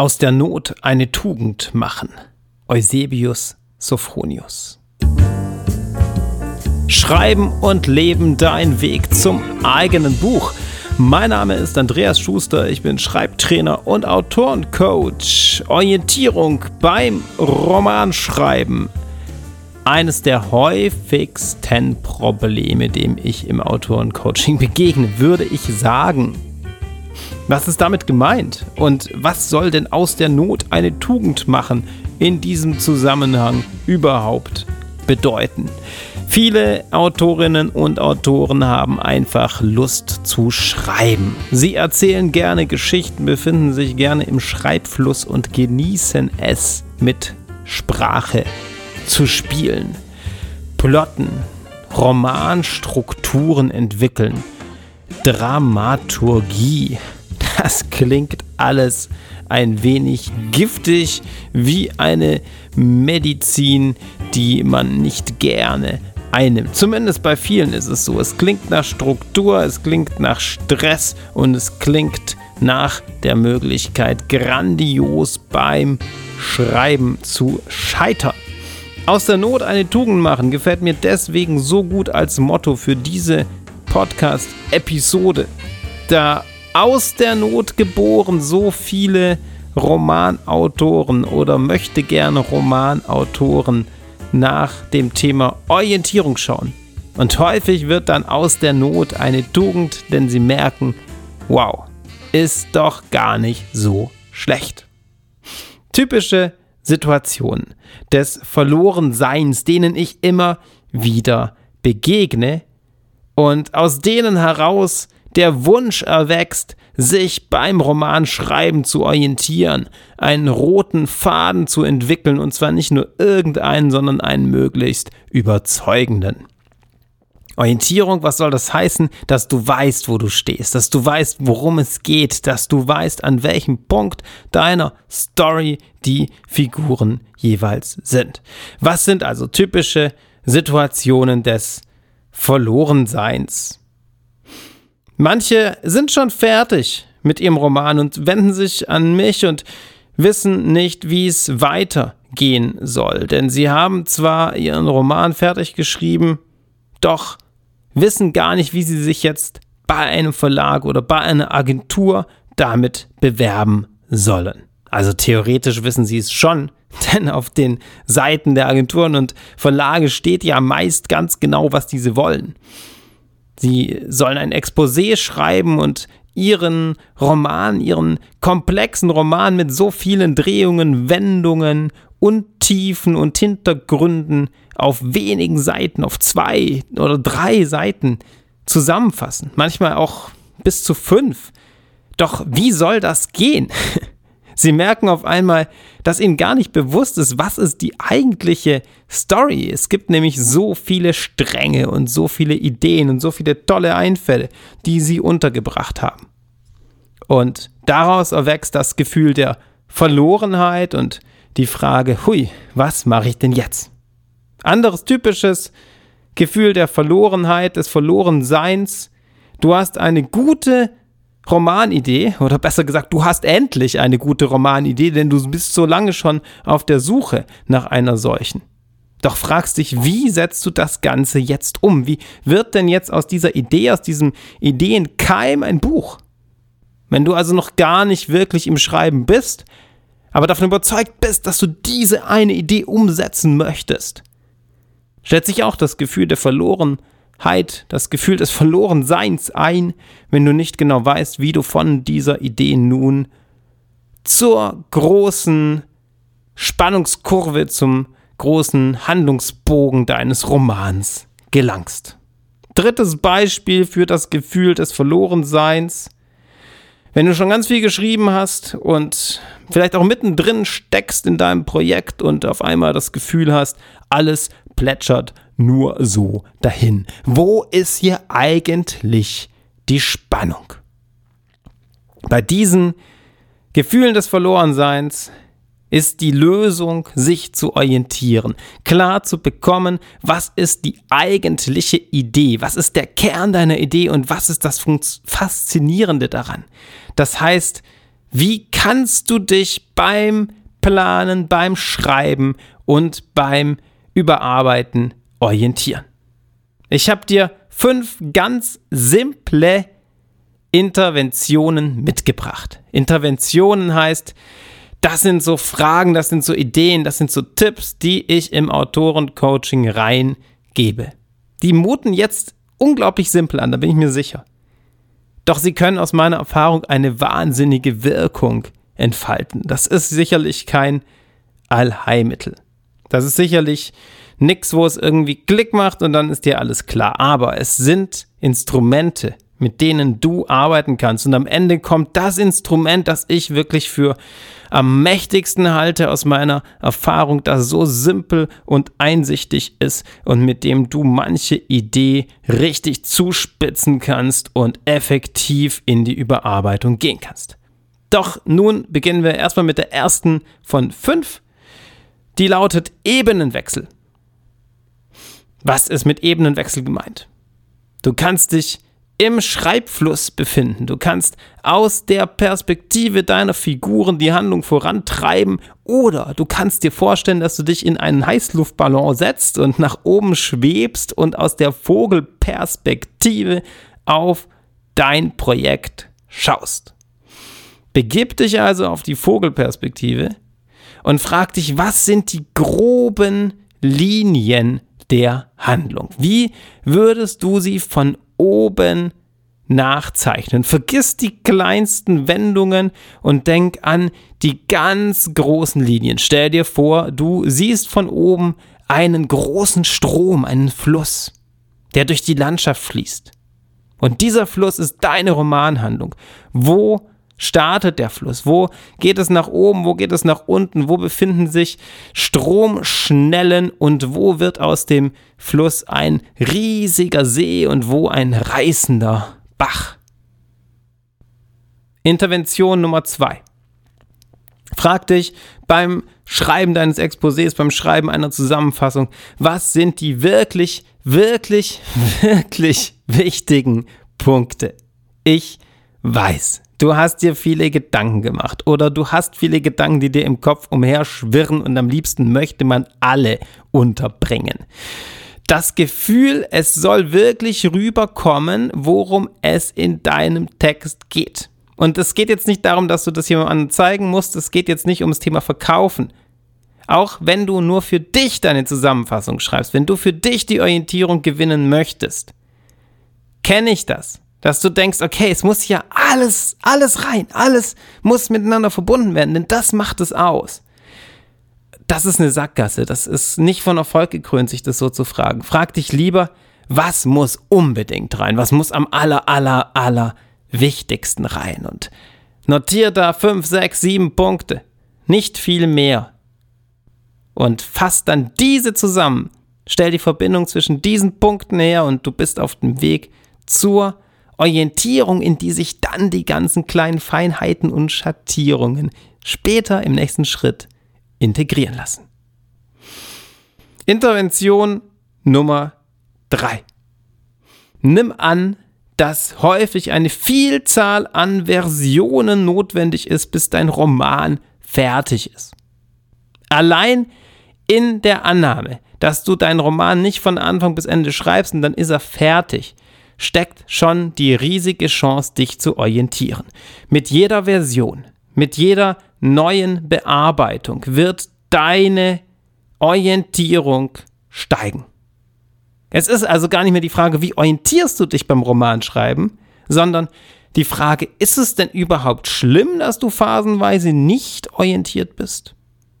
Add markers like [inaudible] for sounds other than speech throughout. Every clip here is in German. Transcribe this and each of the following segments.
Aus der Not eine Tugend machen. Eusebius Sophronius. Schreiben und Leben dein Weg zum eigenen Buch. Mein Name ist Andreas Schuster, ich bin Schreibtrainer und Autorencoach. Orientierung beim Romanschreiben. Eines der häufigsten Probleme, dem ich im Autorencoaching begegne, würde ich sagen. Was ist damit gemeint? Und was soll denn aus der Not eine Tugend machen in diesem Zusammenhang überhaupt bedeuten? Viele Autorinnen und Autoren haben einfach Lust zu schreiben. Sie erzählen gerne Geschichten, befinden sich gerne im Schreibfluss und genießen es mit Sprache zu spielen. Plotten, Romanstrukturen entwickeln, Dramaturgie. Das klingt alles ein wenig giftig wie eine Medizin, die man nicht gerne einnimmt. Zumindest bei vielen ist es so. Es klingt nach Struktur, es klingt nach Stress und es klingt nach der Möglichkeit, grandios beim Schreiben zu scheitern. Aus der Not eine Tugend machen gefällt mir deswegen so gut als Motto für diese Podcast-Episode. Da aus der Not geboren so viele Romanautoren oder möchte gerne Romanautoren nach dem Thema Orientierung schauen. Und häufig wird dann aus der Not eine Tugend, denn sie merken, wow, ist doch gar nicht so schlecht. Typische Situationen des Verlorenseins, denen ich immer wieder begegne und aus denen heraus der Wunsch erwächst, sich beim Romanschreiben zu orientieren, einen roten Faden zu entwickeln und zwar nicht nur irgendeinen, sondern einen möglichst überzeugenden. Orientierung, was soll das heißen? Dass du weißt, wo du stehst, dass du weißt, worum es geht, dass du weißt, an welchem Punkt deiner Story die Figuren jeweils sind. Was sind also typische Situationen des Verlorenseins? Manche sind schon fertig mit ihrem Roman und wenden sich an mich und wissen nicht, wie es weitergehen soll. Denn sie haben zwar ihren Roman fertig geschrieben, doch wissen gar nicht, wie sie sich jetzt bei einem Verlag oder bei einer Agentur damit bewerben sollen. Also theoretisch wissen sie es schon, [laughs] denn auf den Seiten der Agenturen und Verlage steht ja meist ganz genau, was diese wollen. Sie sollen ein Exposé schreiben und ihren Roman, ihren komplexen Roman mit so vielen Drehungen, Wendungen, Untiefen und Hintergründen auf wenigen Seiten, auf zwei oder drei Seiten zusammenfassen. Manchmal auch bis zu fünf. Doch wie soll das gehen? [laughs] Sie merken auf einmal, dass ihnen gar nicht bewusst ist, was ist die eigentliche Story. Es gibt nämlich so viele Stränge und so viele Ideen und so viele tolle Einfälle, die sie untergebracht haben. Und daraus erwächst das Gefühl der Verlorenheit und die Frage, hui, was mache ich denn jetzt? Anderes typisches Gefühl der Verlorenheit, des Verlorenseins. Du hast eine gute Romanidee, oder besser gesagt, du hast endlich eine gute Romanidee, denn du bist so lange schon auf der Suche nach einer solchen. Doch fragst dich, wie setzt du das Ganze jetzt um? Wie wird denn jetzt aus dieser Idee, aus diesem Ideenkeim ein Buch? Wenn du also noch gar nicht wirklich im Schreiben bist, aber davon überzeugt bist, dass du diese eine Idee umsetzen möchtest, stellt sich auch das Gefühl der Verlorenheit Heit, das Gefühl des Verlorenseins ein, wenn du nicht genau weißt, wie du von dieser Idee nun zur großen Spannungskurve, zum großen Handlungsbogen deines Romans gelangst. Drittes Beispiel für das Gefühl des Verlorenseins. Wenn du schon ganz viel geschrieben hast und vielleicht auch mittendrin steckst in deinem Projekt und auf einmal das Gefühl hast, alles plätschert nur so dahin. Wo ist hier eigentlich die Spannung? Bei diesen Gefühlen des Verlorenseins ist die Lösung, sich zu orientieren, klar zu bekommen, was ist die eigentliche Idee, was ist der Kern deiner Idee und was ist das Faszinierende daran. Das heißt, Wie kannst du dich beim Planen, beim Schreiben und beim Überarbeiten orientieren? Ich habe dir fünf ganz simple Interventionen mitgebracht. Interventionen heißt, das sind so Fragen, das sind so Ideen, das sind so Tipps, die ich im Autorencoaching reingebe. Die muten jetzt unglaublich simpel an, da bin ich mir sicher. Doch sie können aus meiner Erfahrung eine wahnsinnige Wirkung entfalten. Das ist sicherlich kein Allheilmittel. Das ist sicherlich nichts, wo es irgendwie Klick macht und dann ist dir alles klar. Aber es sind Instrumente, mit denen du arbeiten kannst. Und am Ende kommt das Instrument, das ich wirklich für am mächtigsten halte aus meiner Erfahrung, das so simpel und einsichtig ist und mit dem du manche Idee richtig zuspitzen kannst und effektiv in die Überarbeitung gehen kannst. Doch nun beginnen wir erstmal mit der ersten von fünf. Die lautet Ebenenwechsel. Was ist mit Ebenenwechsel gemeint? Du kannst dich im Schreibfluss befinden. Du kannst aus der Perspektive deiner Figuren die Handlung vorantreiben oder du kannst dir vorstellen, dass du dich in einen Heißluftballon setzt und nach oben schwebst und aus der Vogelperspektive auf dein Projekt schaust. Begib dich also auf die Vogelperspektive und frag dich, was sind die groben Linien der Handlung? Wie würdest du sie von oben nachzeichnen. Vergiss die kleinsten Wendungen und denk an die ganz großen Linien. Stell dir vor, du siehst von oben einen großen Strom, einen Fluss, der durch die Landschaft fließt. Und dieser Fluss ist deine Romanhandlung. Wo startet der Fluss? Wo geht es nach oben? Wo geht es nach unten? Wo befinden sich Stromschnellen und wo wird aus dem Fluss ein riesiger See und wo ein reißender Bach? Intervention Nummer zwei. Frag dich beim Schreiben deines Exposés, beim Schreiben einer Zusammenfassung, was sind die wirklich, wirklich, [laughs] wirklich wichtigen Punkte? Ich weiß, Du hast dir viele Gedanken gemacht oder du hast viele Gedanken, die dir im Kopf umherschwirren und am liebsten möchte man alle unterbringen. Das Gefühl, es soll wirklich rüberkommen, worum es in deinem Text geht. Und es geht jetzt nicht darum, dass du das jemandem zeigen musst, es geht jetzt nicht ums Thema Verkaufen. Auch wenn du nur für dich deine Zusammenfassung schreibst, wenn du für dich die Orientierung gewinnen möchtest, kenne ich das dass du denkst, okay, es muss ja alles, alles rein, alles muss miteinander verbunden werden, denn das macht es aus. Das ist eine Sackgasse, das ist nicht von Erfolg gekrönt, sich das so zu fragen. Frag dich lieber, was muss unbedingt rein, was muss am aller, aller, aller wichtigsten rein und notier da fünf, sechs, sieben Punkte, nicht viel mehr. Und fass dann diese zusammen, stell die Verbindung zwischen diesen Punkten her und du bist auf dem Weg zur Orientierung, in die sich dann die ganzen kleinen Feinheiten und Schattierungen später im nächsten Schritt integrieren lassen. Intervention Nummer 3. Nimm an, dass häufig eine Vielzahl an Versionen notwendig ist, bis dein Roman fertig ist. Allein in der Annahme, dass du deinen Roman nicht von Anfang bis Ende schreibst und dann ist er fertig, steckt schon die riesige Chance, dich zu orientieren. Mit jeder Version, mit jeder neuen Bearbeitung wird deine Orientierung steigen. Es ist also gar nicht mehr die Frage, wie orientierst du dich beim Romanschreiben, sondern die Frage, ist es denn überhaupt schlimm, dass du phasenweise nicht orientiert bist?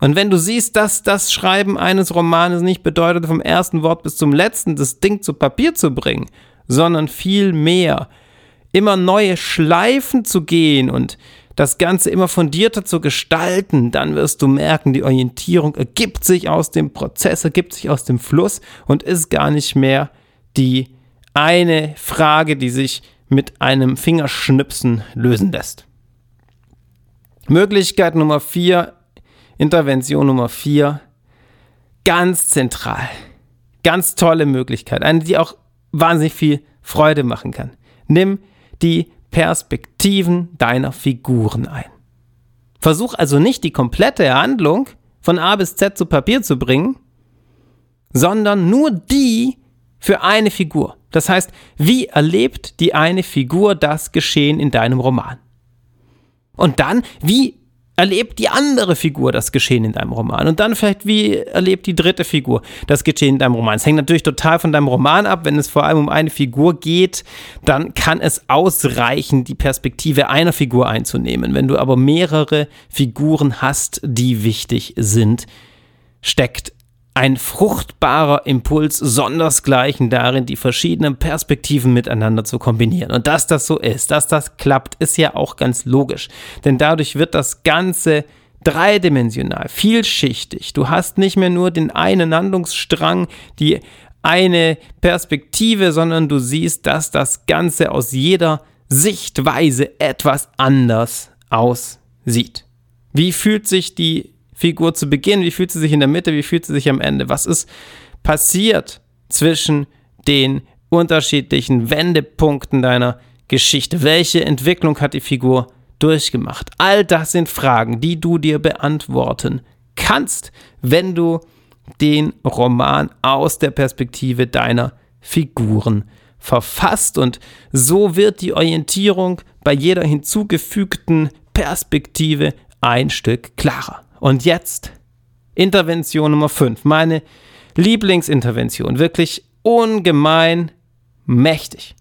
Und wenn du siehst, dass das Schreiben eines Romanes nicht bedeutet, vom ersten Wort bis zum letzten das Ding zu Papier zu bringen, sondern viel mehr immer neue Schleifen zu gehen und das Ganze immer fundierter zu gestalten, dann wirst du merken, die Orientierung ergibt sich aus dem Prozess, ergibt sich aus dem Fluss und ist gar nicht mehr die eine Frage, die sich mit einem Fingerschnipsen lösen lässt. Möglichkeit Nummer vier, Intervention Nummer vier, ganz zentral, ganz tolle Möglichkeit, eine, die auch wahnsinnig viel Freude machen kann. Nimm die Perspektiven deiner Figuren ein. Versuch also nicht die komplette Handlung von A bis Z zu Papier zu bringen, sondern nur die für eine Figur. Das heißt, wie erlebt die eine Figur das Geschehen in deinem Roman? Und dann, wie erlebt die andere Figur das Geschehen in deinem Roman? Und dann vielleicht, wie erlebt die dritte Figur das Geschehen in deinem Roman? Es hängt natürlich total von deinem Roman ab. Wenn es vor allem um eine Figur geht, dann kann es ausreichen, die Perspektive einer Figur einzunehmen. Wenn du aber mehrere Figuren hast, die wichtig sind, steckt ein fruchtbarer Impuls sondersgleichen darin, die verschiedenen Perspektiven miteinander zu kombinieren. Und dass das so ist, dass das klappt, ist ja auch ganz logisch. Denn dadurch wird das Ganze dreidimensional, vielschichtig. Du hast nicht mehr nur den einen Handlungsstrang, die eine Perspektive, sondern du siehst, dass das Ganze aus jeder Sichtweise etwas anders aussieht. Wie fühlt sich die Figur zu Beginn, wie fühlt sie sich in der Mitte, wie fühlt sie sich am Ende. Was ist passiert zwischen den unterschiedlichen Wendepunkten deiner Geschichte? Welche Entwicklung hat die Figur durchgemacht? All das sind Fragen, die du dir beantworten kannst, wenn du den Roman aus der Perspektive deiner Figuren verfasst. Und so wird die Orientierung bei jeder hinzugefügten Perspektive ein Stück klarer. Und jetzt Intervention Nummer 5, meine Lieblingsintervention, wirklich ungemein mächtig.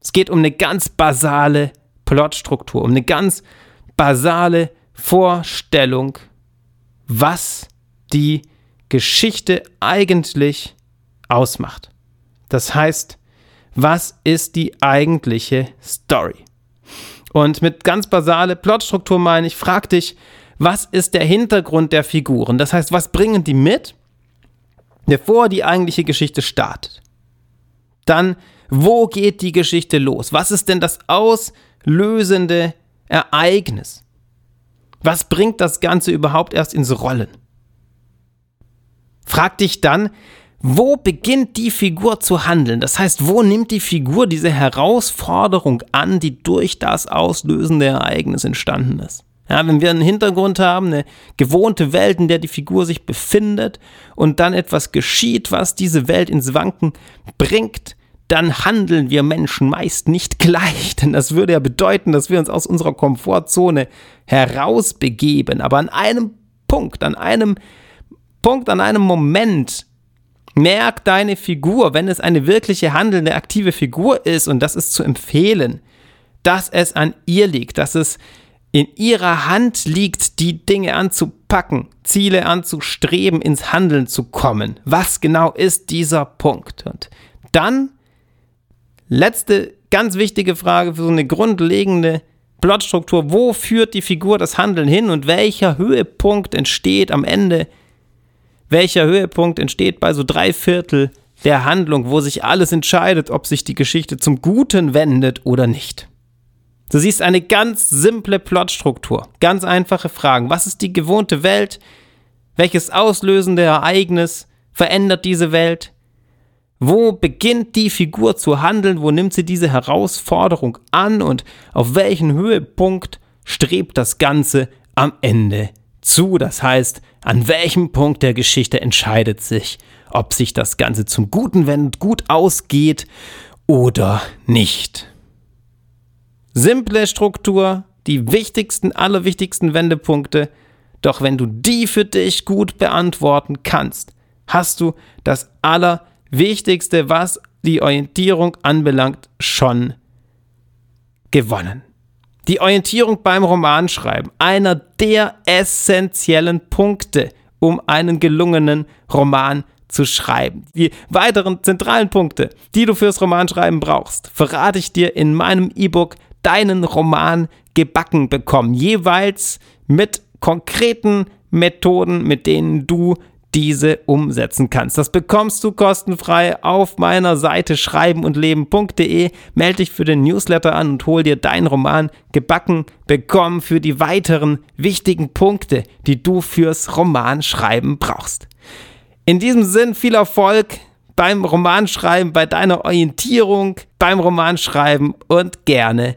Es geht um eine ganz basale Plotstruktur, um eine ganz basale Vorstellung, was die Geschichte eigentlich ausmacht. Das heißt, was ist die eigentliche Story? Und mit ganz basale Plotstruktur meine ich, frag dich, was ist der Hintergrund der Figuren? Das heißt, was bringen die mit, bevor die eigentliche Geschichte startet? Dann, wo geht die Geschichte los? Was ist denn das auslösende Ereignis? Was bringt das Ganze überhaupt erst ins Rollen? Frag dich dann, wo beginnt die Figur zu handeln? Das heißt, wo nimmt die Figur diese Herausforderung an, die durch das auslösende Ereignis entstanden ist? Ja, wenn wir einen Hintergrund haben, eine gewohnte Welt, in der die Figur sich befindet und dann etwas geschieht, was diese Welt ins Wanken bringt, dann handeln wir Menschen meist nicht [laughs] gleich, denn das würde ja bedeuten, dass wir uns aus unserer Komfortzone herausbegeben. Aber an einem Punkt, an einem Punkt, an einem Moment merkt deine Figur, wenn es eine wirkliche handelnde, aktive Figur ist, und das ist zu empfehlen, dass es an ihr liegt, dass es in ihrer Hand liegt, die Dinge anzupacken, Ziele anzustreben, ins Handeln zu kommen. Was genau ist dieser Punkt? Und dann, letzte ganz wichtige Frage für so eine grundlegende Plotstruktur. Wo führt die Figur das Handeln hin und welcher Höhepunkt entsteht am Ende? Welcher Höhepunkt entsteht bei so drei Viertel der Handlung, wo sich alles entscheidet, ob sich die Geschichte zum Guten wendet oder nicht? Du siehst eine ganz simple Plotstruktur, ganz einfache Fragen. Was ist die gewohnte Welt? Welches auslösende Ereignis verändert diese Welt? Wo beginnt die Figur zu handeln? Wo nimmt sie diese Herausforderung an? Und auf welchen Höhepunkt strebt das Ganze am Ende zu? Das heißt, an welchem Punkt der Geschichte entscheidet sich, ob sich das Ganze zum Guten wendet, gut ausgeht oder nicht. Simple Struktur, die wichtigsten, allerwichtigsten Wendepunkte. Doch wenn du die für dich gut beantworten kannst, hast du das Allerwichtigste, was die Orientierung anbelangt, schon gewonnen. Die Orientierung beim Romanschreiben, einer der essentiellen Punkte, um einen gelungenen Roman zu schreiben. Die weiteren zentralen Punkte, die du fürs Romanschreiben brauchst, verrate ich dir in meinem E-Book deinen Roman gebacken bekommen. Jeweils mit konkreten Methoden, mit denen du diese umsetzen kannst. Das bekommst du kostenfrei auf meiner Seite schreibenundleben.de. Melde dich für den Newsletter an und hol dir deinen Roman gebacken bekommen für die weiteren wichtigen Punkte, die du fürs Romanschreiben brauchst. In diesem Sinn viel Erfolg beim Romanschreiben, bei deiner Orientierung beim Romanschreiben und gerne